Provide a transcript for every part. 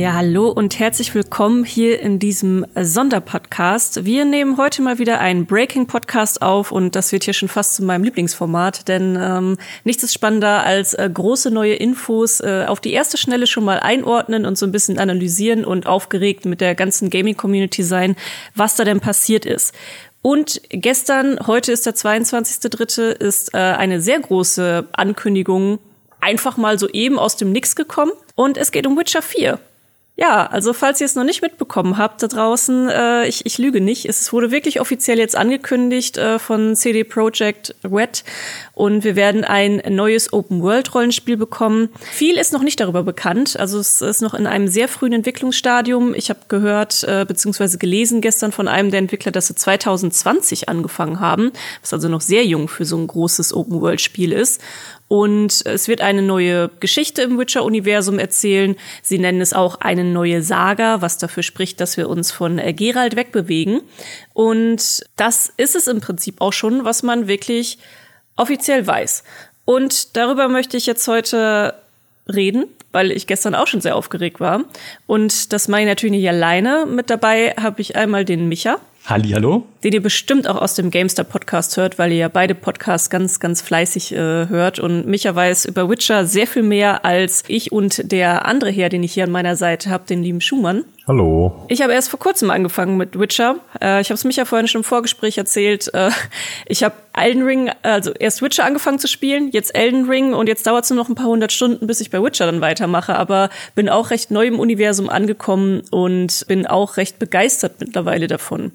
Ja, hallo und herzlich willkommen hier in diesem Sonderpodcast. Wir nehmen heute mal wieder einen Breaking-Podcast auf und das wird hier schon fast zu meinem Lieblingsformat, denn ähm, nichts ist spannender als äh, große neue Infos äh, auf die erste Schnelle schon mal einordnen und so ein bisschen analysieren und aufgeregt mit der ganzen Gaming-Community sein, was da denn passiert ist. Und gestern, heute ist der 22.3., ist äh, eine sehr große Ankündigung einfach mal so eben aus dem Nix gekommen. Und es geht um Witcher 4. Ja, also falls ihr es noch nicht mitbekommen habt da draußen, äh, ich, ich lüge nicht. Es wurde wirklich offiziell jetzt angekündigt äh, von CD Projekt Red und wir werden ein neues Open-World-Rollenspiel bekommen. Viel ist noch nicht darüber bekannt. Also es ist noch in einem sehr frühen Entwicklungsstadium. Ich habe gehört äh, bzw. gelesen gestern von einem der Entwickler, dass sie 2020 angefangen haben, was also noch sehr jung für so ein großes Open-World-Spiel ist. Und es wird eine neue Geschichte im Witcher-Universum erzählen. Sie nennen es auch eine neue Saga, was dafür spricht, dass wir uns von äh, Geralt wegbewegen. Und das ist es im Prinzip auch schon, was man wirklich offiziell weiß. Und darüber möchte ich jetzt heute reden, weil ich gestern auch schon sehr aufgeregt war. Und das mache ich natürlich nicht alleine. Mit dabei habe ich einmal den Micha. Hallo. Den ihr bestimmt auch aus dem Gamestar Podcast hört, weil ihr ja beide Podcasts ganz, ganz fleißig äh, hört. Und Micha weiß über Witcher sehr viel mehr als ich und der andere Herr, den ich hier an meiner Seite habe, den lieben Schumann. Hallo. Ich habe erst vor kurzem angefangen mit Witcher. Äh, ich habe es Micha vorhin schon im Vorgespräch erzählt. Äh, ich habe Elden Ring, also erst Witcher angefangen zu spielen, jetzt Elden Ring und jetzt dauert es nur noch ein paar hundert Stunden, bis ich bei Witcher dann weitermache. Aber bin auch recht neu im Universum angekommen und bin auch recht begeistert mittlerweile davon.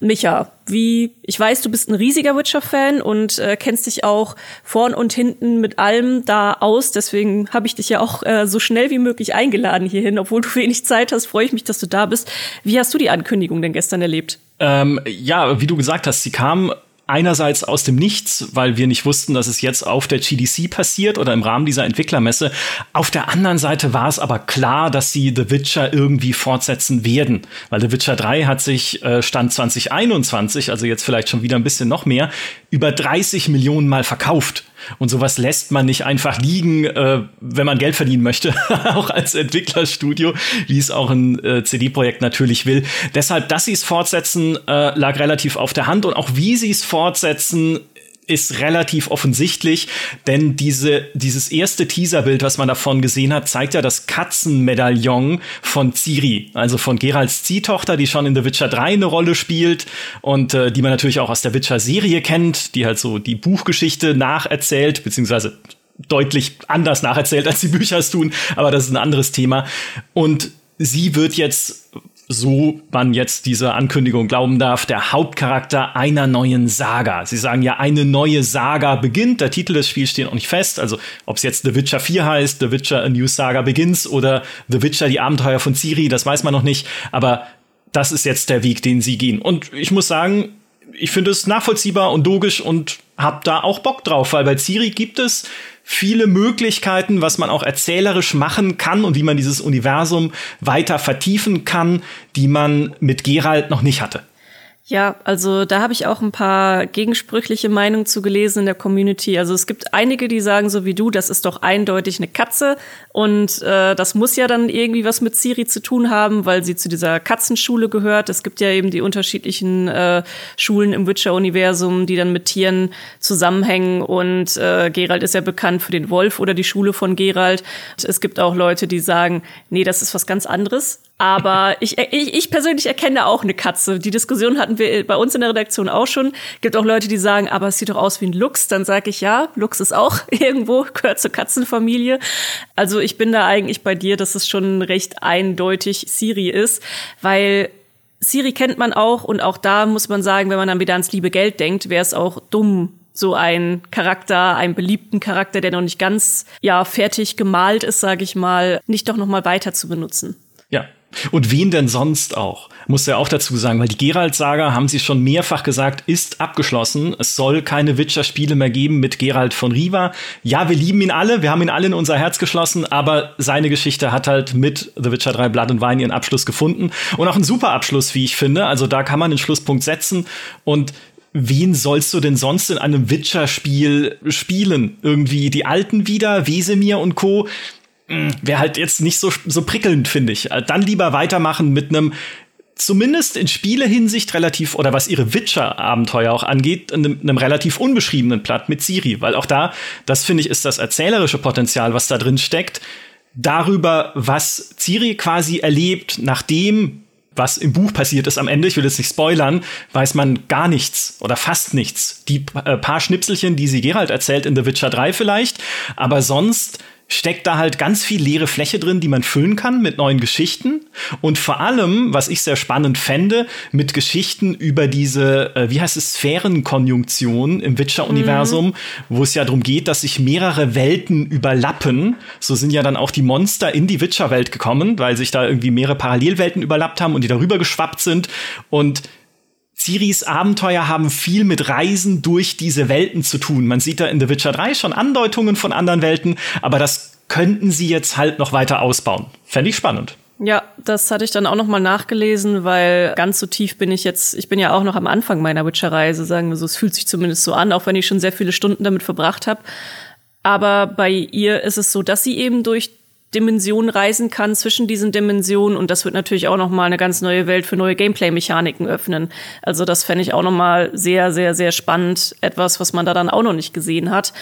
Micha, wie, ich weiß, du bist ein riesiger Witcher-Fan und äh, kennst dich auch vorn und hinten mit allem da aus. Deswegen habe ich dich ja auch äh, so schnell wie möglich eingeladen hierhin. Obwohl du wenig Zeit hast, freue ich mich, dass du da bist. Wie hast du die Ankündigung denn gestern erlebt? Ähm, ja, wie du gesagt hast, sie kam einerseits aus dem Nichts, weil wir nicht wussten, dass es jetzt auf der GDC passiert oder im Rahmen dieser Entwicklermesse. Auf der anderen Seite war es aber klar, dass sie The Witcher irgendwie fortsetzen werden, weil The Witcher 3 hat sich äh, Stand 2021, also jetzt vielleicht schon wieder ein bisschen noch mehr, über 30 Millionen Mal verkauft. Und sowas lässt man nicht einfach liegen, äh, wenn man Geld verdienen möchte, auch als Entwicklerstudio, wie es auch ein äh, CD-Projekt natürlich will. Deshalb, dass sie es fortsetzen, äh, lag relativ auf der Hand und auch wie sie es fortsetzen, ist relativ offensichtlich, denn diese, dieses erste Teaserbild, was man davon gesehen hat, zeigt ja das Katzenmedaillon von Ciri, also von Geralds Ziehtochter, die schon in The Witcher 3 eine Rolle spielt und äh, die man natürlich auch aus der Witcher-Serie kennt, die halt so die Buchgeschichte nacherzählt, beziehungsweise deutlich anders nacherzählt, als die Bücher es tun, aber das ist ein anderes Thema. Und sie wird jetzt so man jetzt dieser Ankündigung glauben darf, der Hauptcharakter einer neuen Saga. Sie sagen ja, eine neue Saga beginnt. Der Titel des Spiels steht noch nicht fest. Also, ob es jetzt The Witcher 4 heißt, The Witcher A New Saga Begins oder The Witcher die Abenteuer von Ciri, das weiß man noch nicht. Aber das ist jetzt der Weg, den sie gehen. Und ich muss sagen, ich finde es nachvollziehbar und logisch und hab da auch Bock drauf, weil bei Ciri gibt es viele Möglichkeiten, was man auch erzählerisch machen kann und wie man dieses Universum weiter vertiefen kann, die man mit Geralt noch nicht hatte. Ja, also da habe ich auch ein paar gegensprüchliche Meinungen zu gelesen in der Community. Also es gibt einige, die sagen so wie du, das ist doch eindeutig eine Katze und äh, das muss ja dann irgendwie was mit Siri zu tun haben, weil sie zu dieser Katzenschule gehört. Es gibt ja eben die unterschiedlichen äh, Schulen im Witcher-Universum, die dann mit Tieren zusammenhängen und äh, Gerald ist ja bekannt für den Wolf oder die Schule von Gerald. Es gibt auch Leute, die sagen, nee, das ist was ganz anderes. Aber ich, ich, ich persönlich erkenne auch eine Katze. Die Diskussion hatten wir bei uns in der Redaktion auch schon. Gibt auch Leute, die sagen, aber es sieht doch aus wie ein Luchs. Dann sage ich ja, Luchs ist auch irgendwo, gehört zur Katzenfamilie. Also ich bin da eigentlich bei dir, dass es schon recht eindeutig Siri ist, weil Siri kennt man auch und auch da muss man sagen, wenn man dann wieder ans liebe Geld denkt, wäre es auch dumm, so ein Charakter, einen beliebten Charakter, der noch nicht ganz ja fertig gemalt ist, sage ich mal, nicht doch noch mal weiter zu benutzen. Ja, und wen denn sonst auch? Muss er auch dazu sagen, weil die Geralt-Saga, haben sie schon mehrfach gesagt, ist abgeschlossen. Es soll keine Witcher-Spiele mehr geben mit Geralt von Riva. Ja, wir lieben ihn alle, wir haben ihn alle in unser Herz geschlossen, aber seine Geschichte hat halt mit The Witcher 3 Blood and Wine ihren Abschluss gefunden. Und auch einen super Abschluss, wie ich finde. Also da kann man den Schlusspunkt setzen. Und wen sollst du denn sonst in einem Witcher-Spiel spielen? Irgendwie die Alten wieder, Wesemir und Co wäre halt jetzt nicht so, so prickelnd, finde ich. Äh, dann lieber weitermachen mit einem zumindest in Spielehinsicht relativ, oder was ihre Witcher-Abenteuer auch angeht, einem, einem relativ unbeschriebenen Platt mit Siri. Weil auch da, das finde ich, ist das erzählerische Potenzial, was da drin steckt, darüber, was Ciri quasi erlebt, nachdem was im Buch passiert ist am Ende, ich will jetzt nicht spoilern, weiß man gar nichts oder fast nichts. Die äh, paar Schnipselchen, die sie Gerald erzählt in The Witcher 3 vielleicht, aber sonst steckt da halt ganz viel leere Fläche drin, die man füllen kann mit neuen Geschichten. Und vor allem, was ich sehr spannend fände, mit Geschichten über diese, äh, wie heißt es, Sphärenkonjunktion im Witcher-Universum, mhm. wo es ja darum geht, dass sich mehrere Welten überlappen. So sind ja dann auch die Monster in die Witcher-Welt gekommen, weil sich da irgendwie mehrere Parallelwelten überlappt haben und die darüber geschwappt sind. Und Ciris Abenteuer haben viel mit Reisen durch diese Welten zu tun. Man sieht da in The Witcher 3 schon Andeutungen von anderen Welten, aber das könnten sie jetzt halt noch weiter ausbauen. Fände ich spannend. Ja, das hatte ich dann auch noch mal nachgelesen, weil ganz so tief bin ich jetzt, ich bin ja auch noch am Anfang meiner Witcher-Reise, sagen wir so, es fühlt sich zumindest so an, auch wenn ich schon sehr viele Stunden damit verbracht habe. Aber bei ihr ist es so, dass sie eben durch Dimensionen reisen kann zwischen diesen Dimensionen und das wird natürlich auch noch mal eine ganz neue Welt für neue Gameplay-Mechaniken öffnen. Also das fände ich auch noch mal sehr, sehr, sehr spannend, etwas, was man da dann auch noch nicht gesehen hat.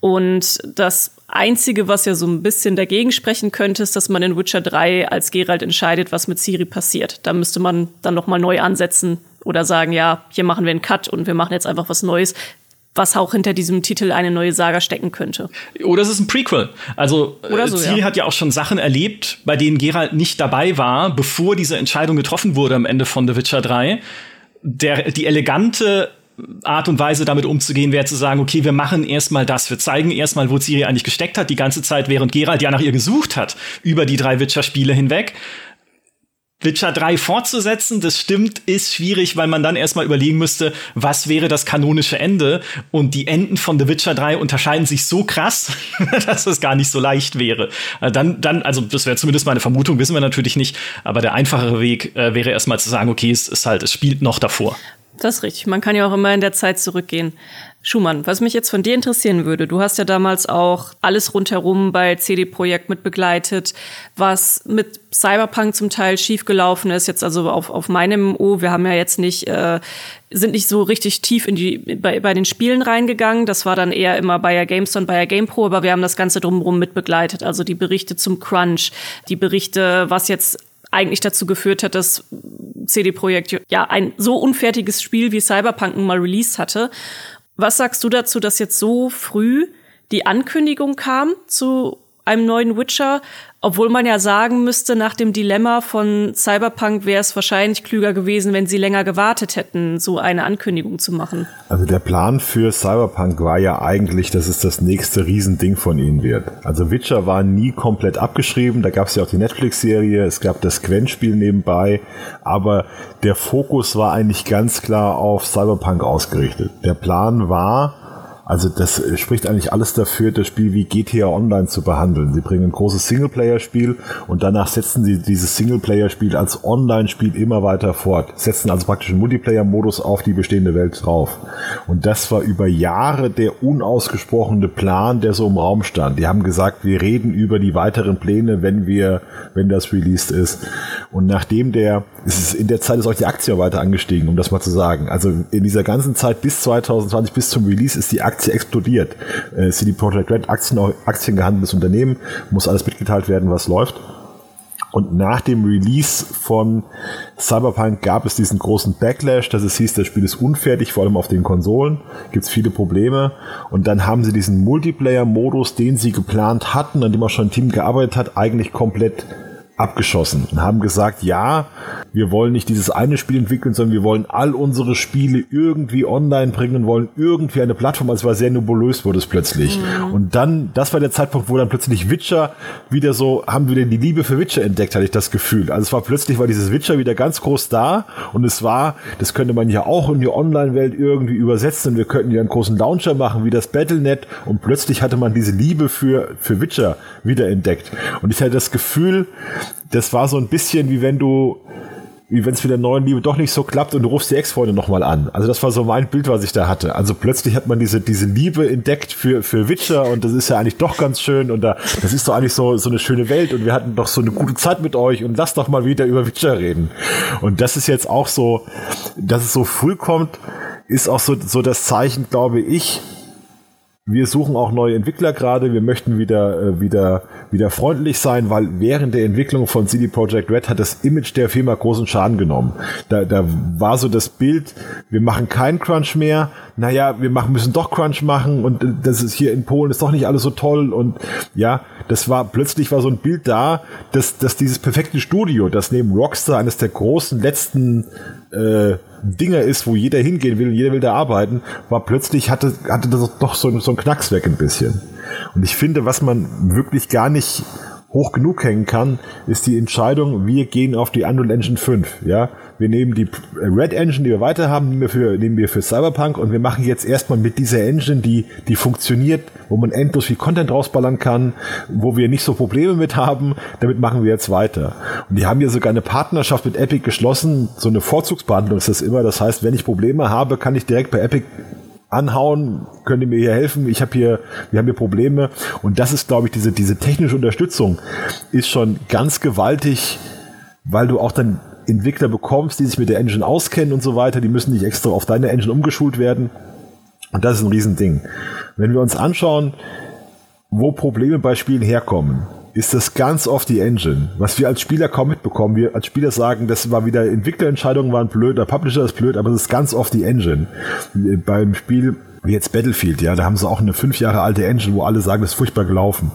Und das Einzige, was ja so ein bisschen dagegen sprechen könnte, ist, dass man in Witcher 3 als Geralt entscheidet, was mit Ciri passiert. Da müsste man dann noch mal neu ansetzen oder sagen, ja, hier machen wir einen Cut und wir machen jetzt einfach was Neues was auch hinter diesem Titel eine neue Saga stecken könnte. Oder es ist ein Prequel. Also äh, so, Ciri ja. hat ja auch schon Sachen erlebt, bei denen Geralt nicht dabei war, bevor diese Entscheidung getroffen wurde am Ende von The Witcher 3. Der, die elegante Art und Weise damit umzugehen wäre zu sagen, okay, wir machen erstmal das, wir zeigen erstmal, wo Ciri eigentlich gesteckt hat, die ganze Zeit, während Geralt ja nach ihr gesucht hat, über die drei Witcher-Spiele hinweg. Witcher 3 fortzusetzen, das stimmt, ist schwierig, weil man dann erstmal überlegen müsste, was wäre das kanonische Ende? Und die Enden von The Witcher 3 unterscheiden sich so krass, dass es gar nicht so leicht wäre. Äh, dann, dann, also das wäre zumindest meine Vermutung, wissen wir natürlich nicht, aber der einfachere Weg äh, wäre erstmal zu sagen, okay, es ist halt, es spielt noch davor. Das ist richtig. Man kann ja auch immer in der Zeit zurückgehen. Schumann, was mich jetzt von dir interessieren würde, du hast ja damals auch alles rundherum bei CD Projekt mit begleitet, was mit Cyberpunk zum Teil schiefgelaufen ist. Jetzt also auf, auf meinem O, wir haben ja jetzt nicht, äh, sind nicht so richtig tief in die, bei, bei den Spielen reingegangen. Das war dann eher immer bei der GameStone, bei der GamePro, aber wir haben das Ganze drumherum mit begleitet. Also die Berichte zum Crunch, die Berichte, was jetzt eigentlich dazu geführt hat, dass CD Projekt ja ein so unfertiges Spiel wie Cyberpunk mal released hatte. Was sagst du dazu, dass jetzt so früh die Ankündigung kam zu einem neuen Witcher, obwohl man ja sagen müsste, nach dem Dilemma von Cyberpunk wäre es wahrscheinlich klüger gewesen, wenn sie länger gewartet hätten, so eine Ankündigung zu machen. Also der Plan für Cyberpunk war ja eigentlich, dass es das nächste Riesending von ihnen wird. Also Witcher war nie komplett abgeschrieben, da gab es ja auch die Netflix-Serie, es gab das Gwen-Spiel nebenbei, aber der Fokus war eigentlich ganz klar auf Cyberpunk ausgerichtet. Der Plan war, also das spricht eigentlich alles dafür, das Spiel wie GTA Online zu behandeln. Sie bringen ein großes Singleplayer-Spiel und danach setzen sie dieses Singleplayer-Spiel als Online-Spiel immer weiter fort. Setzen also praktisch einen Multiplayer-Modus auf die bestehende Welt drauf. Und das war über Jahre der unausgesprochene Plan, der so im Raum stand. Die haben gesagt, wir reden über die weiteren Pläne, wenn wir, wenn das released ist. Und nachdem der, es ist in der Zeit ist auch die Aktie weiter angestiegen, um das mal zu sagen. Also in dieser ganzen Zeit bis 2020, bis zum Release ist die Aktie explodiert. Äh, CD Projekt Red, Aktien, Aktien gehandeltes Unternehmen, muss alles mitgeteilt werden, was läuft. Und nach dem Release von Cyberpunk gab es diesen großen Backlash, dass es hieß, das Spiel ist unfertig, vor allem auf den Konsolen, gibt es viele Probleme. Und dann haben sie diesen Multiplayer-Modus, den sie geplant hatten, an dem auch schon ein Team gearbeitet hat, eigentlich komplett abgeschossen und haben gesagt, ja, wir wollen nicht dieses eine Spiel entwickeln, sondern wir wollen all unsere Spiele irgendwie online bringen und wollen irgendwie eine Plattform. Also es war sehr nebulös, wurde es plötzlich. Mhm. Und dann, das war der Zeitpunkt, wo dann plötzlich Witcher wieder so, haben wir denn die Liebe für Witcher entdeckt, hatte ich das Gefühl. Also es war plötzlich, war dieses Witcher wieder ganz groß da und es war, das könnte man ja auch in die Online-Welt irgendwie übersetzen und wir könnten ja einen großen Launcher machen, wie das Battlenet und plötzlich hatte man diese Liebe für, für Witcher wieder entdeckt. Und ich hatte das Gefühl, das war so ein bisschen wie wenn du wie wenn es mit der neuen Liebe doch nicht so klappt und du rufst die Ex-Freundin nochmal an. Also das war so mein Bild, was ich da hatte. Also plötzlich hat man diese, diese Liebe entdeckt für, für Witcher und das ist ja eigentlich doch ganz schön und da, das ist doch eigentlich so, so eine schöne Welt und wir hatten doch so eine gute Zeit mit euch und lass doch mal wieder über Witcher reden. Und das ist jetzt auch so, dass es so früh kommt, ist auch so, so das Zeichen, glaube ich, wir suchen auch neue Entwickler gerade. Wir möchten wieder, äh, wieder, wieder freundlich sein, weil während der Entwicklung von CD Projekt Red hat das Image der Firma großen Schaden genommen. Da, da war so das Bild, wir machen keinen Crunch mehr. Naja, wir machen, müssen doch Crunch machen und äh, das ist hier in Polen ist doch nicht alles so toll und ja, das war plötzlich war so ein Bild da, dass, dass dieses perfekte Studio, das neben Rockstar eines der großen letzten äh, Dinger ist, wo jeder hingehen will und jeder will da arbeiten, war plötzlich hatte, hatte das doch so, so ein Knacks weg ein bisschen. Und ich finde, was man wirklich gar nicht hoch genug hängen kann, ist die Entscheidung, wir gehen auf die Unreal Engine 5. Ja, wir nehmen die Red Engine, die wir weiter haben, nehmen wir für, nehmen wir für Cyberpunk und wir machen jetzt erstmal mit dieser Engine, die, die funktioniert, wo man endlos viel Content rausballern kann, wo wir nicht so Probleme mit haben, damit machen wir jetzt weiter. Und die haben ja sogar eine Partnerschaft mit Epic geschlossen, so eine Vorzugsbehandlung ist das immer. Das heißt, wenn ich Probleme habe, kann ich direkt bei Epic anhauen, könnt ihr mir hier helfen, ich habe hier, wir haben hier Probleme. Und das ist, glaube ich, diese, diese technische Unterstützung ist schon ganz gewaltig, weil du auch dann Entwickler bekommst, die sich mit der Engine auskennen und so weiter, die müssen nicht extra auf deine Engine umgeschult werden. Und das ist ein Riesending. Wenn wir uns anschauen, wo Probleme bei Spielen herkommen, ist das ganz oft die Engine. Was wir als Spieler kaum mitbekommen. Wir als Spieler sagen, das war wieder Entwicklerentscheidungen waren blöd, der Publisher ist blöd, aber es ist ganz oft die Engine. Beim Spiel wie jetzt Battlefield, ja, da haben sie auch eine fünf Jahre alte Engine, wo alle sagen, das ist furchtbar gelaufen.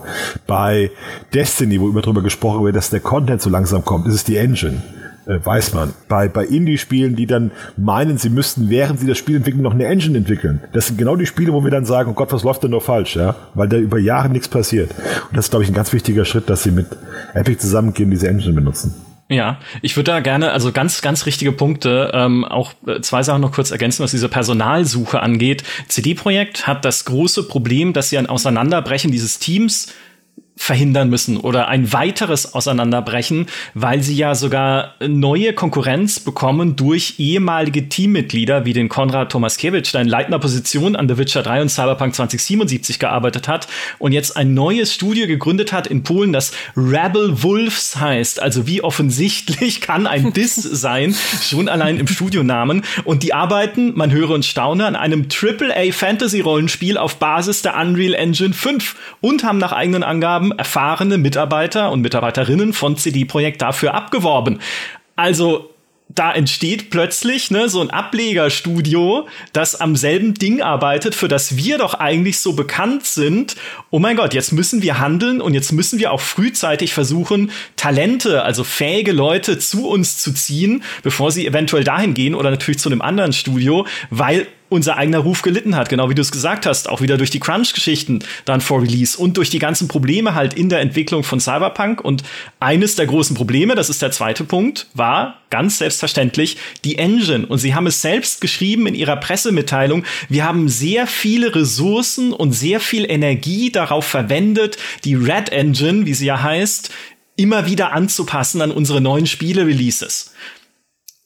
Bei Destiny, wo immer drüber gesprochen wird, dass der Content so langsam kommt, ist es die Engine äh, weiß man. Bei, bei Indie-Spielen, die dann meinen, sie müssten, während sie das Spiel entwickeln, noch eine Engine entwickeln. Das sind genau die Spiele, wo wir dann sagen, oh Gott, was läuft denn nur falsch, ja? Weil da über Jahre nichts passiert. Und das ist, glaube ich, ein ganz wichtiger Schritt, dass sie mit Epic zusammengehen, diese Engine benutzen. Ja, ich würde da gerne, also ganz, ganz richtige Punkte, ähm, auch äh, zwei Sachen noch kurz ergänzen, was diese Personalsuche angeht. CD-Projekt hat das große Problem, dass sie ein Auseinanderbrechen dieses Teams verhindern müssen oder ein weiteres Auseinanderbrechen, weil sie ja sogar neue Konkurrenz bekommen durch ehemalige Teammitglieder wie den Konrad Tomaskiewicz, der in leitender Position an The Witcher 3 und Cyberpunk 2077 gearbeitet hat und jetzt ein neues Studio gegründet hat in Polen, das Rebel Wolves heißt. Also wie offensichtlich kann ein Diss sein, schon allein im Studionamen. Und die arbeiten, man höre und staune, an einem AAA Fantasy Rollenspiel auf Basis der Unreal Engine 5 und haben nach eigenen Angaben erfahrene Mitarbeiter und Mitarbeiterinnen von CD Projekt dafür abgeworben. Also da entsteht plötzlich ne, so ein Ablegerstudio, das am selben Ding arbeitet, für das wir doch eigentlich so bekannt sind. Oh mein Gott, jetzt müssen wir handeln und jetzt müssen wir auch frühzeitig versuchen, Talente, also fähige Leute zu uns zu ziehen, bevor sie eventuell dahin gehen oder natürlich zu einem anderen Studio, weil unser eigener Ruf gelitten hat, genau wie du es gesagt hast, auch wieder durch die Crunch-Geschichten dann vor Release und durch die ganzen Probleme halt in der Entwicklung von Cyberpunk. Und eines der großen Probleme, das ist der zweite Punkt, war ganz selbstverständlich die Engine. Und sie haben es selbst geschrieben in ihrer Pressemitteilung. Wir haben sehr viele Ressourcen und sehr viel Energie darauf verwendet, die Red Engine, wie sie ja heißt, immer wieder anzupassen an unsere neuen Spiele-Releases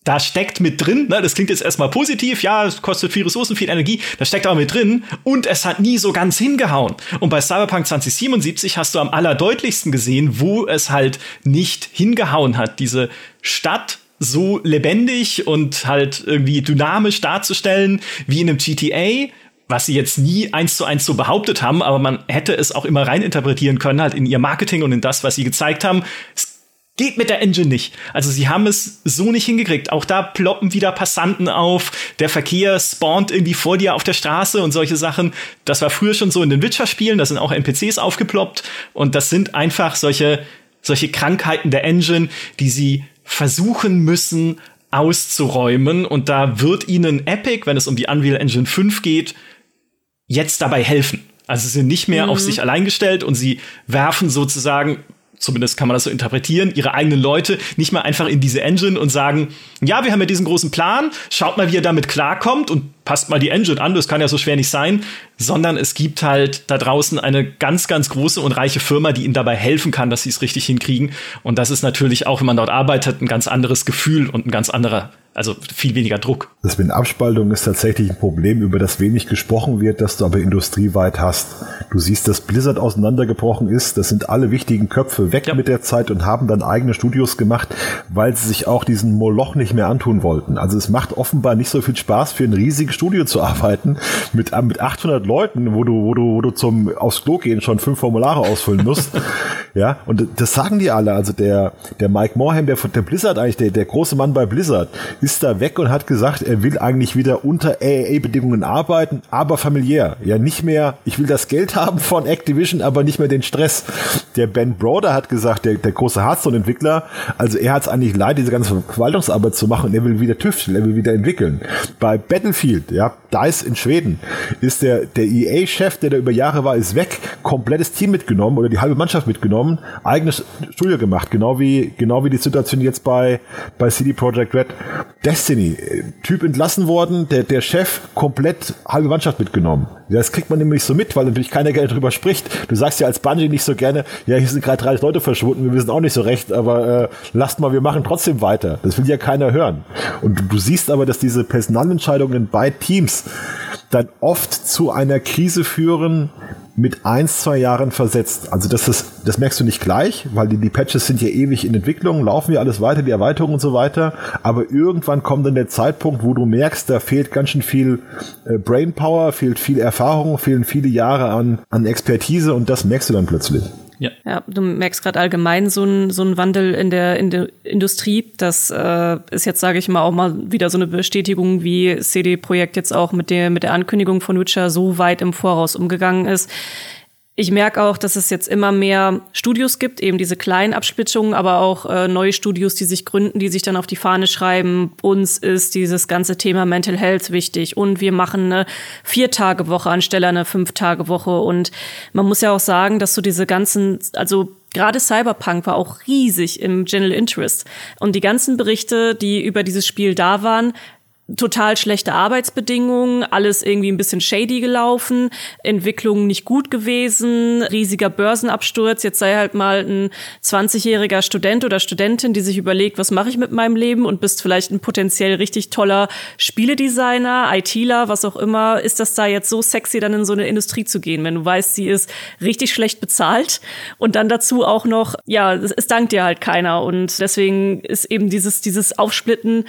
da steckt mit drin, ne, das klingt jetzt erstmal positiv, ja, es kostet viel Ressourcen, viel Energie, da steckt aber mit drin und es hat nie so ganz hingehauen. Und bei Cyberpunk 2077 hast du am allerdeutlichsten gesehen, wo es halt nicht hingehauen hat. Diese Stadt so lebendig und halt irgendwie dynamisch darzustellen wie in einem GTA, was sie jetzt nie eins zu eins so behauptet haben, aber man hätte es auch immer reininterpretieren können, halt in ihr Marketing und in das, was sie gezeigt haben. Es Geht mit der Engine nicht. Also sie haben es so nicht hingekriegt. Auch da ploppen wieder Passanten auf. Der Verkehr spawnt irgendwie vor dir auf der Straße und solche Sachen. Das war früher schon so in den Witcher-Spielen. Da sind auch NPCs aufgeploppt. Und das sind einfach solche, solche Krankheiten der Engine, die sie versuchen müssen auszuräumen. Und da wird ihnen Epic, wenn es um die Unreal Engine 5 geht, jetzt dabei helfen. Also sie sind nicht mehr mhm. auf sich allein gestellt und sie werfen sozusagen zumindest kann man das so interpretieren, ihre eigenen Leute nicht mal einfach in diese Engine und sagen, ja, wir haben ja diesen großen Plan, schaut mal, wie ihr damit klarkommt und passt mal die Engine an, das kann ja so schwer nicht sein, sondern es gibt halt da draußen eine ganz, ganz große und reiche Firma, die ihnen dabei helfen kann, dass sie es richtig hinkriegen. Und das ist natürlich auch, wenn man dort arbeitet, ein ganz anderes Gefühl und ein ganz anderer also viel weniger Druck. Das mit Abspaltung ist tatsächlich ein Problem, über das wenig gesprochen wird, das du aber industrieweit hast. Du siehst, dass Blizzard auseinandergebrochen ist. Das sind alle wichtigen Köpfe weg ja. mit der Zeit und haben dann eigene Studios gemacht, weil sie sich auch diesen Moloch nicht mehr antun wollten. Also es macht offenbar nicht so viel Spaß, für ein riesiges Studio zu arbeiten mit, äh, mit 800 Leuten, wo du, wo du, wo du zum aufs Klo gehen schon fünf Formulare ausfüllen musst. ja, und das sagen die alle. Also der, der Mike Morham, der, der Blizzard eigentlich, der, der große Mann bei Blizzard, ist da weg und hat gesagt, er will eigentlich wieder unter AAA-Bedingungen arbeiten, aber familiär. Ja, nicht mehr, ich will das Geld haben von Activision, aber nicht mehr den Stress. Der Ben Broder hat gesagt, der, der große Hearthstone-Entwickler, also er hat es eigentlich leid, diese ganze Verwaltungsarbeit zu machen und er will wieder tüfteln, er will wieder entwickeln. Bei Battlefield, ja, DICE in Schweden, ist der, der EA-Chef, der da über Jahre war, ist weg, komplettes Team mitgenommen oder die halbe Mannschaft mitgenommen, eigenes Studio gemacht, genau wie, genau wie die Situation jetzt bei, bei CD Projekt Red. Destiny, Typ entlassen worden, der, der Chef komplett halbe Mannschaft mitgenommen. Das kriegt man nämlich so mit, weil natürlich keiner gerne drüber spricht. Du sagst ja als Bungie nicht so gerne, ja, hier sind gerade 30 Leute verschwunden, wir wissen auch nicht so recht, aber äh, lasst mal, wir machen trotzdem weiter. Das will ja keiner hören. Und du, du siehst aber, dass diese Personalentscheidungen bei Teams dann oft zu einer Krise führen, mit eins, zwei Jahren versetzt. Also das ist, das merkst du nicht gleich, weil die, die Patches sind ja ewig in Entwicklung, laufen ja alles weiter, die Erweiterungen und so weiter. Aber irgendwann kommt dann der Zeitpunkt, wo du merkst, da fehlt ganz schön viel äh, Brainpower, fehlt viel Erfahrung, fehlen viele Jahre an, an Expertise und das merkst du dann plötzlich. Ja. ja, du merkst gerade allgemein so ein so Wandel in der in der Industrie. Das äh, ist jetzt, sage ich mal, auch mal wieder so eine Bestätigung, wie CD Projekt jetzt auch mit der mit der Ankündigung von Witcher so weit im Voraus umgegangen ist. Ich merke auch, dass es jetzt immer mehr Studios gibt, eben diese kleinen Absplittungen, aber auch äh, neue Studios, die sich gründen, die sich dann auf die Fahne schreiben. Uns ist dieses ganze Thema Mental Health wichtig und wir machen eine Vier-Tage-Woche anstelle einer Fünf-Tage-Woche. Und man muss ja auch sagen, dass so diese ganzen, also Gerade Cyberpunk war auch riesig im General Interest. Und die ganzen Berichte, die über dieses Spiel da waren, total schlechte Arbeitsbedingungen, alles irgendwie ein bisschen shady gelaufen, Entwicklung nicht gut gewesen, riesiger Börsenabsturz. Jetzt sei halt mal ein 20-jähriger Student oder Studentin, die sich überlegt, was mache ich mit meinem Leben und bist vielleicht ein potenziell richtig toller Spieledesigner, ITler, was auch immer. Ist das da jetzt so sexy, dann in so eine Industrie zu gehen, wenn du weißt, sie ist richtig schlecht bezahlt und dann dazu auch noch, ja, es, es dankt dir halt keiner und deswegen ist eben dieses, dieses Aufsplitten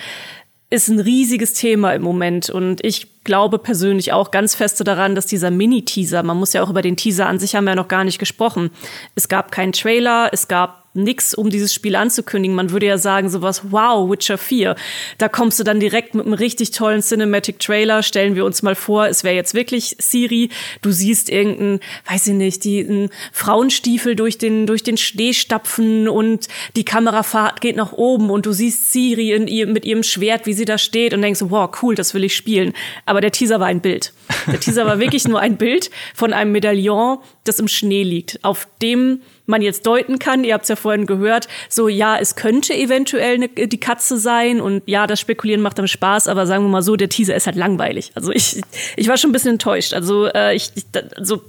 ist ein riesiges Thema im Moment und ich glaube persönlich auch ganz feste daran, dass dieser Mini-Teaser, man muss ja auch über den Teaser an sich haben wir ja noch gar nicht gesprochen. Es gab keinen Trailer, es gab nix, um dieses Spiel anzukündigen. Man würde ja sagen, sowas, wow, Witcher 4. Da kommst du dann direkt mit einem richtig tollen Cinematic Trailer. Stellen wir uns mal vor, es wäre jetzt wirklich Siri. Du siehst irgendeinen, weiß ich nicht, die Frauenstiefel durch den, durch den Schnee stapfen und die Kamerafahrt geht nach oben und du siehst Siri in ihr, mit ihrem Schwert, wie sie da steht und denkst, wow, cool, das will ich spielen. Aber der Teaser war ein Bild. Der Teaser war wirklich nur ein Bild von einem Medaillon, das im Schnee liegt, auf dem man jetzt deuten kann, ihr habt es ja vorhin gehört, so ja, es könnte eventuell ne, die Katze sein und ja, das Spekulieren macht dann Spaß, aber sagen wir mal so, der Teaser ist halt langweilig. Also ich, ich war schon ein bisschen enttäuscht. Also äh, ich, ich also,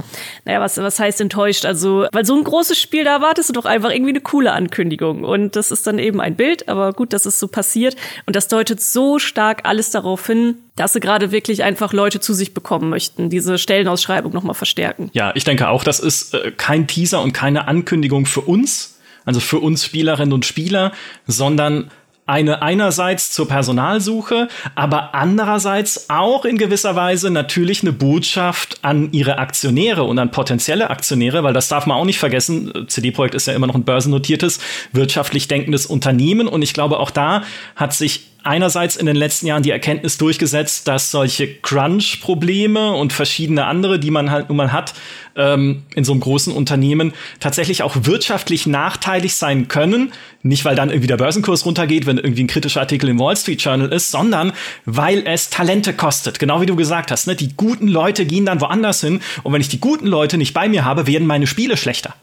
naja, was, was heißt enttäuscht? Also, weil so ein großes Spiel, da erwartest du doch einfach irgendwie eine coole Ankündigung. Und das ist dann eben ein Bild, aber gut, dass es so passiert. Und das deutet so stark alles darauf hin, dass sie gerade wirklich einfach Leute zu sich bekommen möchten, diese Stellenausschreibung nochmal verstärken. Ja, ich denke auch, das ist äh, kein Teaser und keine Ankündigung für uns, also für uns Spielerinnen und Spieler, sondern eine einerseits zur Personalsuche, aber andererseits auch in gewisser Weise natürlich eine Botschaft an ihre Aktionäre und an potenzielle Aktionäre, weil das darf man auch nicht vergessen. CD-Projekt ist ja immer noch ein börsennotiertes, wirtschaftlich denkendes Unternehmen und ich glaube, auch da hat sich einerseits in den letzten Jahren die Erkenntnis durchgesetzt, dass solche Crunch-Probleme und verschiedene andere, die man halt nun mal hat, ähm, in so einem großen Unternehmen tatsächlich auch wirtschaftlich nachteilig sein können. Nicht, weil dann irgendwie der Börsenkurs runtergeht, wenn irgendwie ein kritischer Artikel im Wall Street Journal ist, sondern weil es Talente kostet. Genau wie du gesagt hast. Ne? Die guten Leute gehen dann woanders hin und wenn ich die guten Leute nicht bei mir habe, werden meine Spiele schlechter.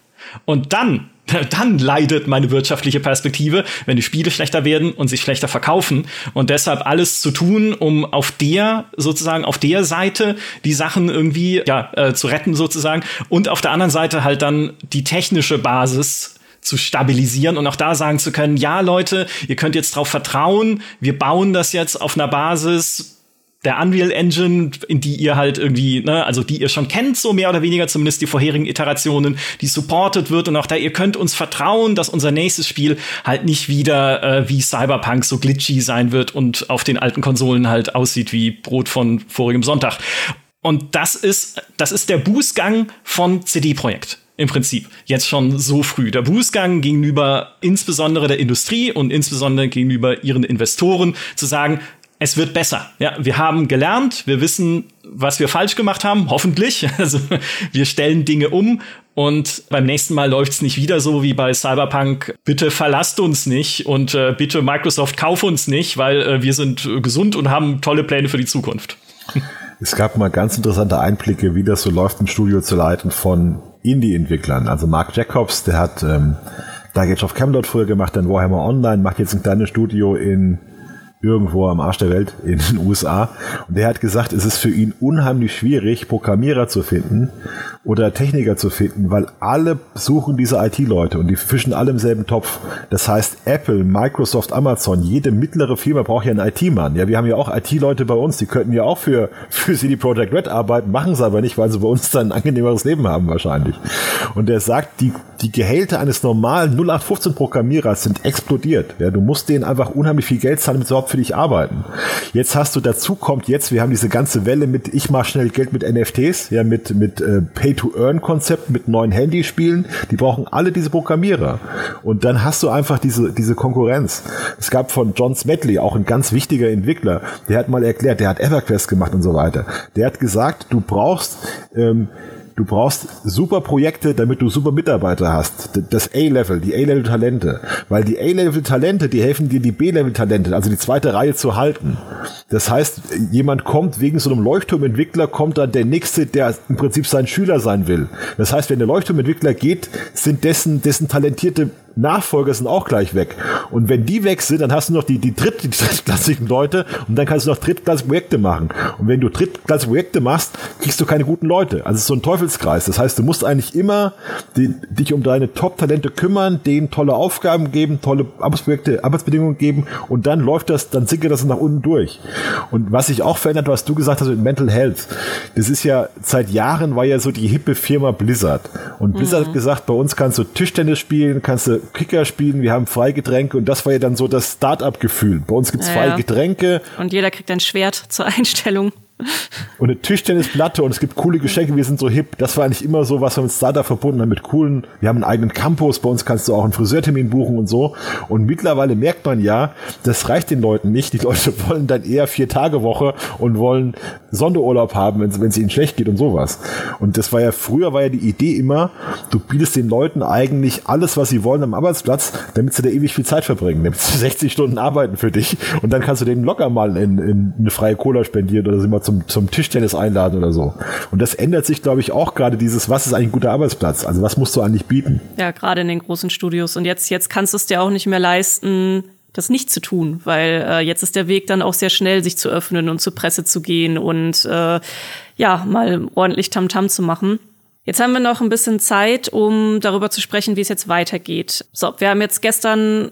Und dann dann leidet meine wirtschaftliche Perspektive, wenn die Spiele schlechter werden und sich schlechter verkaufen. Und deshalb alles zu tun, um auf der, sozusagen, auf der Seite die Sachen irgendwie, ja, äh, zu retten sozusagen. Und auf der anderen Seite halt dann die technische Basis zu stabilisieren und auch da sagen zu können, ja Leute, ihr könnt jetzt drauf vertrauen, wir bauen das jetzt auf einer Basis, der Unreal Engine, in die ihr halt irgendwie, ne, also die ihr schon kennt, so mehr oder weniger zumindest die vorherigen Iterationen, die supported wird und auch da ihr könnt uns vertrauen, dass unser nächstes Spiel halt nicht wieder äh, wie Cyberpunk so glitchy sein wird und auf den alten Konsolen halt aussieht wie Brot von vorigem Sonntag. Und das ist, das ist der Bußgang von CD-Projekt im Prinzip jetzt schon so früh. Der Bußgang gegenüber insbesondere der Industrie und insbesondere gegenüber ihren Investoren zu sagen, es wird besser. Ja, wir haben gelernt, wir wissen, was wir falsch gemacht haben, hoffentlich. Also wir stellen Dinge um und beim nächsten Mal läuft es nicht wieder so wie bei Cyberpunk. Bitte verlasst uns nicht und äh, bitte Microsoft kauf uns nicht, weil äh, wir sind gesund und haben tolle Pläne für die Zukunft. Es gab mal ganz interessante Einblicke, wie das so läuft, ein Studio zu leiten von Indie-Entwicklern. Also Mark Jacobs, der hat ähm, Dark Age of Camelot früher gemacht, dann Warhammer Online, macht jetzt ein kleines Studio in irgendwo am Arsch der Welt in den USA. Und der hat gesagt, es ist für ihn unheimlich schwierig, Programmierer zu finden oder Techniker zu finden, weil alle suchen diese IT-Leute und die fischen alle im selben Topf. Das heißt, Apple, Microsoft, Amazon, jede mittlere Firma braucht ja einen IT-Mann. Ja, wir haben ja auch IT-Leute bei uns, die könnten ja auch für, für CD Projekt Red arbeiten, machen sie aber nicht, weil sie bei uns dann ein angenehmeres Leben haben wahrscheinlich. Und er sagt, die, die Gehälter eines normalen 0815 Programmierers sind explodiert. Ja, du musst denen einfach unheimlich viel Geld zahlen, damit sie überhaupt für dich arbeiten. Jetzt hast du dazu kommt jetzt, wir haben diese ganze Welle mit ich mach schnell Geld mit NFTs, ja, mit, mit äh, Pay-to-Earn-Konzept, mit neuen Handyspielen. Die brauchen alle diese Programmierer. Und dann hast du einfach diese, diese Konkurrenz. Es gab von John Smedley, auch ein ganz wichtiger Entwickler, der hat mal erklärt, der hat EverQuest gemacht und so weiter. Der hat gesagt, du brauchst ähm, Du brauchst super Projekte, damit du super Mitarbeiter hast. Das A-Level, die A-Level-Talente. Weil die A-Level-Talente, die helfen dir, die B-Level-Talente, also die zweite Reihe zu halten. Das heißt, jemand kommt wegen so einem Leuchtturmentwickler, kommt dann der nächste, der im Prinzip sein Schüler sein will. Das heißt, wenn der Leuchtturmentwickler geht, sind dessen, dessen talentierte Nachfolger sind auch gleich weg. Und wenn die weg sind, dann hast du noch die, die, dritt, die drittklassigen Leute und dann kannst du noch drittklassige Projekte machen. Und wenn du drittklassige Projekte machst, kriegst du keine guten Leute. Also es ist so ein Teufelskreis. Das heißt, du musst eigentlich immer die, dich um deine Top-Talente kümmern, denen tolle Aufgaben geben, tolle Arbeitsprojekte, Arbeitsbedingungen geben und dann läuft das, dann sickert das nach unten durch. Und was sich auch verändert, was du gesagt hast mit Mental Health, das ist ja, seit Jahren war ja so die hippe Firma Blizzard. Und Blizzard mhm. hat gesagt, bei uns kannst du Tischtennis spielen, kannst du Kicker spielen, wir haben Freigetränke und das war ja dann so das Start-up-Gefühl. Bei uns gibt's ja, Freigetränke. Und jeder kriegt ein Schwert zur Einstellung. Und eine Tischtennisplatte und es gibt coole Geschenke, wir sind so hip. Das war eigentlich immer so, was wir mit Startup verbunden haben, mit coolen, wir haben einen eigenen Campus, bei uns kannst du auch einen Friseurtermin buchen und so. Und mittlerweile merkt man ja, das reicht den Leuten nicht. Die Leute wollen dann eher vier Tage Woche und wollen Sonderurlaub haben, wenn es ihnen schlecht geht und sowas. Und das war ja, früher war ja die Idee immer, du bietest den Leuten eigentlich alles, was sie wollen am Arbeitsplatz, damit sie da ewig viel Zeit verbringen, damit sie 60 Stunden arbeiten für dich und dann kannst du denen locker mal in, in eine freie Cola spendieren oder sie mal zum, zum Tischtennis einladen oder so. Und das ändert sich, glaube ich, auch gerade dieses, was ist eigentlich ein guter Arbeitsplatz? Also was musst du eigentlich bieten? Ja, gerade in den großen Studios. Und jetzt, jetzt kannst du es dir auch nicht mehr leisten, das nicht zu tun, weil äh, jetzt ist der Weg dann auch sehr schnell, sich zu öffnen und zur Presse zu gehen und äh, ja, mal ordentlich Tamtam -Tam zu machen. Jetzt haben wir noch ein bisschen Zeit, um darüber zu sprechen, wie es jetzt weitergeht. So, wir haben jetzt gestern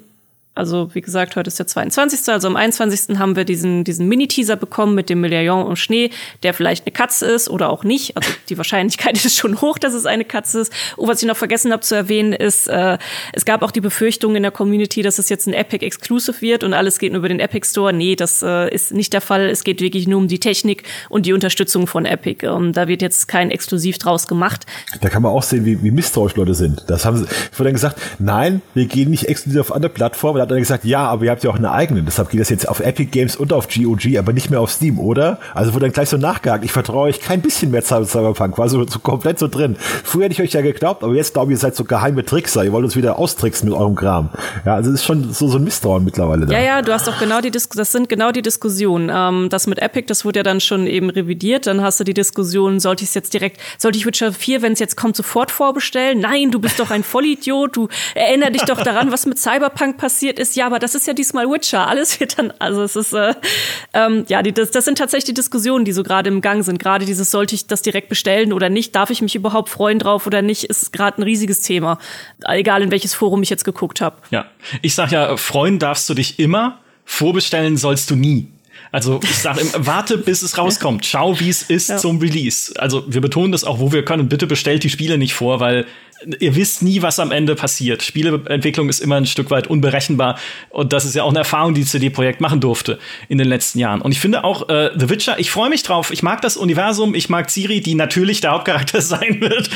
also wie gesagt, heute ist der 22. Also am 21. haben wir diesen, diesen Mini-Teaser bekommen mit dem Million im Schnee, der vielleicht eine Katze ist oder auch nicht. Also die Wahrscheinlichkeit ist schon hoch, dass es eine Katze ist. Und was ich noch vergessen habe zu erwähnen, ist, äh, es gab auch die Befürchtung in der Community, dass es jetzt ein Epic Exclusive wird und alles geht nur über den Epic Store. Nee, das äh, ist nicht der Fall. Es geht wirklich nur um die Technik und die Unterstützung von Epic. Ähm, da wird jetzt kein Exklusiv draus gemacht. Da kann man auch sehen, wie, wie misstrauisch Leute sind. Das haben sie vorhin gesagt, nein, wir gehen nicht exklusiv auf andere Plattformen hat er gesagt, ja, aber ihr habt ja auch eine eigene, deshalb geht das jetzt auf Epic Games und auf GOG, aber nicht mehr auf Steam, oder? Also wurde dann gleich so nachgehakt, ich vertraue euch kein bisschen mehr Cyberpunk, war so, so komplett so drin. Früher hätte ich euch ja geglaubt, aber jetzt glaube ich, ihr seid so geheime Trickser, ihr wollt uns wieder austricksen mit eurem Kram. Ja, also es ist schon so, so ein Misstrauen mittlerweile da. Ja, ja, du hast doch genau die Diskussion, das sind genau die Diskussionen. Ähm, das mit Epic, das wurde ja dann schon eben revidiert, dann hast du die Diskussion, sollte ich es jetzt direkt, sollte ich Witcher 4, wenn es jetzt kommt, sofort vorbestellen? Nein, du bist doch ein Vollidiot, du erinner dich doch daran, was mit Cyberpunk passiert ist. Ja, aber das ist ja diesmal Witcher. Alles wird dann, also es ist, äh, ähm, ja, die, das, das sind tatsächlich die Diskussionen, die so gerade im Gang sind. Gerade dieses, sollte ich das direkt bestellen oder nicht? Darf ich mich überhaupt freuen drauf oder nicht? Ist gerade ein riesiges Thema. Egal in welches Forum ich jetzt geguckt habe. Ja, ich sag ja, freuen darfst du dich immer, vorbestellen sollst du nie. Also ich sage, warte, bis es rauskommt. Schau, wie es ist ja. zum Release. Also wir betonen das auch, wo wir können. Bitte bestellt die Spiele nicht vor, weil ihr wisst nie, was am Ende passiert. Spieleentwicklung ist immer ein Stück weit unberechenbar und das ist ja auch eine Erfahrung, die CD Projekt machen durfte in den letzten Jahren. Und ich finde auch äh, The Witcher, ich freue mich drauf. Ich mag das Universum, ich mag Ciri, die natürlich der Hauptcharakter sein wird.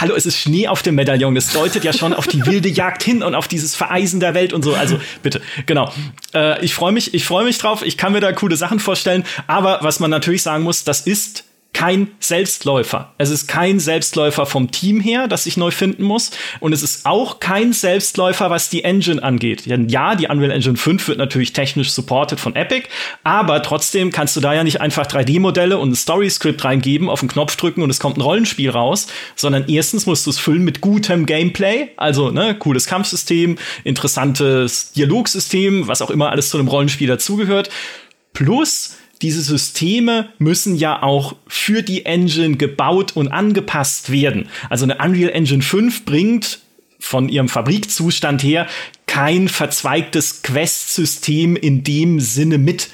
Hallo, es ist Schnee auf dem Medaillon. Das deutet ja schon auf die wilde Jagd hin und auf dieses Vereisen der Welt und so. Also bitte, genau. Äh, ich freue mich, ich freue mich drauf. Ich kann mir da coole Sachen vorstellen. Aber was man natürlich sagen muss, das ist kein Selbstläufer. Es ist kein Selbstläufer vom Team her, das sich neu finden muss. Und es ist auch kein Selbstläufer, was die Engine angeht. Denn ja, die Unreal Engine 5 wird natürlich technisch supported von Epic, aber trotzdem kannst du da ja nicht einfach 3D-Modelle und ein Story-Script reingeben, auf den Knopf drücken und es kommt ein Rollenspiel raus, sondern erstens musst du es füllen mit gutem Gameplay, also ne, cooles Kampfsystem, interessantes Dialogsystem, was auch immer alles zu einem Rollenspiel dazugehört. Plus diese Systeme müssen ja auch für die Engine gebaut und angepasst werden. Also eine Unreal Engine 5 bringt von ihrem Fabrikzustand her kein verzweigtes Quest-System in dem Sinne mit,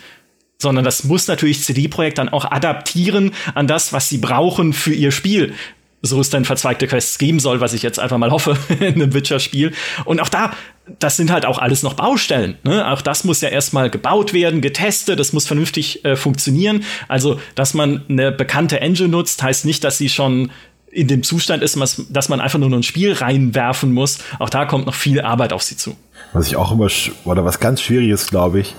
sondern das muss natürlich CD-Projekt dann auch adaptieren an das, was sie brauchen für ihr Spiel so es dann verzweigte Quests geben soll, was ich jetzt einfach mal hoffe in einem Witcher-Spiel. Und auch da, das sind halt auch alles noch Baustellen. Ne? Auch das muss ja erstmal gebaut werden, getestet, das muss vernünftig äh, funktionieren. Also, dass man eine bekannte Engine nutzt, heißt nicht, dass sie schon in dem Zustand ist, dass man einfach nur noch ein Spiel reinwerfen muss. Auch da kommt noch viel Arbeit auf sie zu. Was ich auch immer, oder was ganz Schwieriges, glaube ich,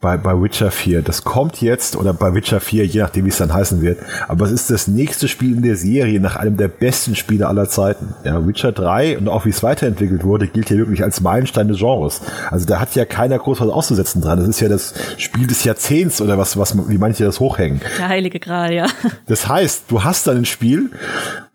bei, bei Witcher 4. Das kommt jetzt, oder bei Witcher 4, je nachdem, wie es dann heißen wird. Aber es ist das nächste Spiel in der Serie nach einem der besten Spiele aller Zeiten. Ja, Witcher 3 und auch wie es weiterentwickelt wurde, gilt hier wirklich als Meilenstein des Genres. Also da hat ja keiner groß was auszusetzen dran. Das ist ja das Spiel des Jahrzehnts oder was, was, wie manche das hochhängen. Der heilige Gral, ja. Das heißt, du hast dann ein Spiel,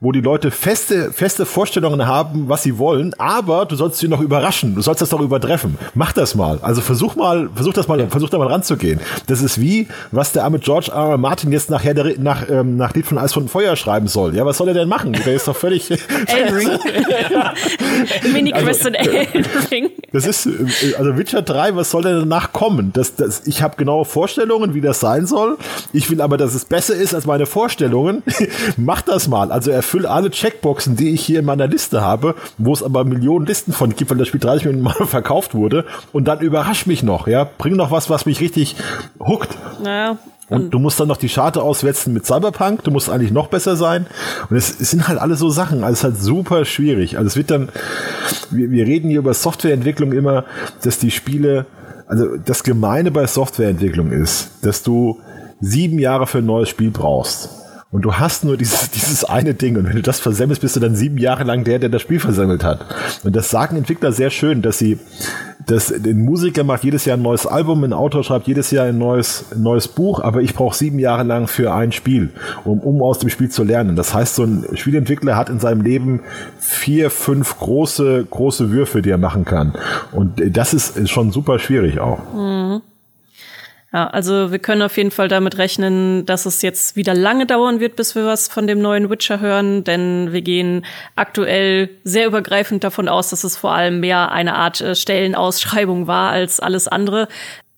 wo die Leute feste, feste Vorstellungen haben, was sie wollen, aber du sollst sie noch überraschen. Du sollst das doch übertreffen. Mach das mal. Also versuch mal, versuch das mal, versuch da mal ranzugehen. Das ist wie, was der arme George R. R. Martin jetzt nachher der, nach, ähm, nach Lied von Eis von Feuer schreiben soll. Ja, was soll er denn machen? Der ist doch völlig. Elring. Mini-Quest also, Elring. Das ist, äh, also Witcher 3, was soll denn danach kommen? Das, das, ich habe genaue Vorstellungen, wie das sein soll. Ich will aber, dass es besser ist als meine Vorstellungen. Mach das mal. Also er erfülle alle Checkboxen, die ich hier in meiner Liste habe, wo es aber Millionen Listen von gibt, weil das Spiel 30 Millionen Mal verkauft wurde. Und dann überrasch mich noch, ja. Bring noch was, was mich richtig huckt. Naja. Und du musst dann noch die Scharte auswetzen mit Cyberpunk. Du musst eigentlich noch besser sein. Und es, es sind halt alle so Sachen. Also es ist halt super schwierig. Also es wird dann, wir, wir reden hier über Softwareentwicklung immer, dass die Spiele, also das Gemeine bei Softwareentwicklung ist, dass du sieben Jahre für ein neues Spiel brauchst. Und du hast nur dieses, dieses eine Ding. Und wenn du das versemmelst, bist du dann sieben Jahre lang der, der das Spiel versemmelt hat. Und das sagen Entwickler sehr schön, dass sie, dass ein Musiker macht jedes Jahr ein neues Album, ein Autor schreibt jedes Jahr ein neues, ein neues Buch, aber ich brauche sieben Jahre lang für ein Spiel, um, um aus dem Spiel zu lernen. Das heißt, so ein Spielentwickler hat in seinem Leben vier, fünf große, große Würfe, die er machen kann. Und das ist schon super schwierig auch. Mhm. Ja, also wir können auf jeden Fall damit rechnen, dass es jetzt wieder lange dauern wird, bis wir was von dem neuen Witcher hören, denn wir gehen aktuell sehr übergreifend davon aus, dass es vor allem mehr eine Art äh, Stellenausschreibung war als alles andere.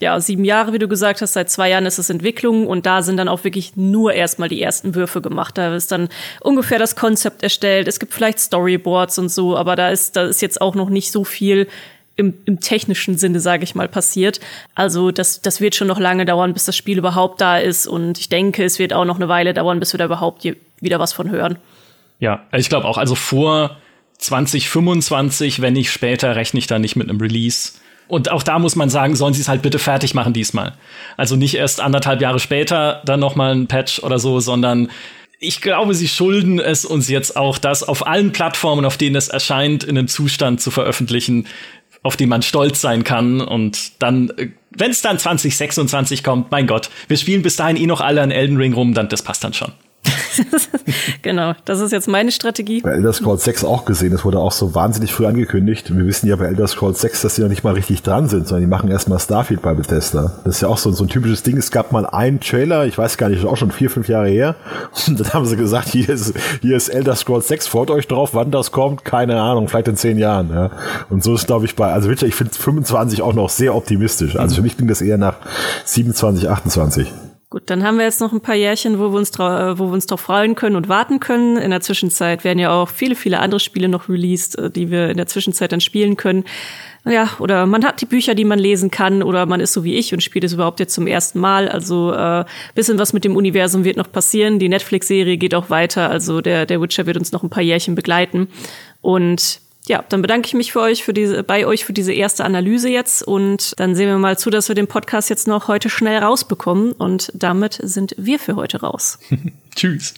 Ja, sieben Jahre, wie du gesagt hast, seit zwei Jahren ist es Entwicklung und da sind dann auch wirklich nur erstmal die ersten Würfe gemacht. Da ist dann ungefähr das Konzept erstellt. Es gibt vielleicht Storyboards und so, aber da ist, da ist jetzt auch noch nicht so viel im, im technischen Sinne, sage ich mal, passiert. Also das, das wird schon noch lange dauern, bis das Spiel überhaupt da ist. Und ich denke, es wird auch noch eine Weile dauern, bis wir da überhaupt wieder was von hören. Ja, ich glaube auch, also vor 2025, wenn nicht später, rechne ich da nicht mit einem Release. Und auch da muss man sagen, sollen sie es halt bitte fertig machen diesmal. Also nicht erst anderthalb Jahre später dann noch mal ein Patch oder so, sondern ich glaube, sie schulden es uns jetzt auch, das auf allen Plattformen, auf denen es erscheint, in einem Zustand zu veröffentlichen, auf den man stolz sein kann. Und dann, äh, wenn es dann 2026 kommt, mein Gott, wir spielen bis dahin eh noch alle an Elden Ring rum, dann das passt dann schon. genau, das ist jetzt meine Strategie. Bei Elder Scrolls 6 auch gesehen, das wurde auch so wahnsinnig früh angekündigt. Wir wissen ja bei Elder Scrolls 6, dass sie noch nicht mal richtig dran sind, sondern die machen erstmal Starfield bei Bethesda. Das ist ja auch so, so ein typisches Ding. Es gab mal einen Trailer, ich weiß gar nicht, auch schon vier, fünf Jahre her. Und dann haben sie gesagt, hier ist, hier ist Elder Scrolls 6, freut euch drauf, wann das kommt, keine Ahnung, vielleicht in zehn Jahren. Ja. Und so ist, glaube ich, bei, also wirklich, ich finde 25 auch noch sehr optimistisch. Also für mich klingt das eher nach 27, 28. Gut, dann haben wir jetzt noch ein paar Jährchen, wo wir uns, äh, wo wir uns drauf freuen können und warten können. In der Zwischenzeit werden ja auch viele, viele andere Spiele noch released, äh, die wir in der Zwischenzeit dann spielen können. Ja, oder man hat die Bücher, die man lesen kann, oder man ist so wie ich und spielt es überhaupt jetzt zum ersten Mal. Also äh, bisschen was mit dem Universum wird noch passieren. Die Netflix-Serie geht auch weiter. Also der, der Witcher wird uns noch ein paar Jährchen begleiten. Und ja, dann bedanke ich mich für euch, für diese, bei euch für diese erste Analyse jetzt und dann sehen wir mal zu, dass wir den Podcast jetzt noch heute schnell rausbekommen und damit sind wir für heute raus. Tschüss.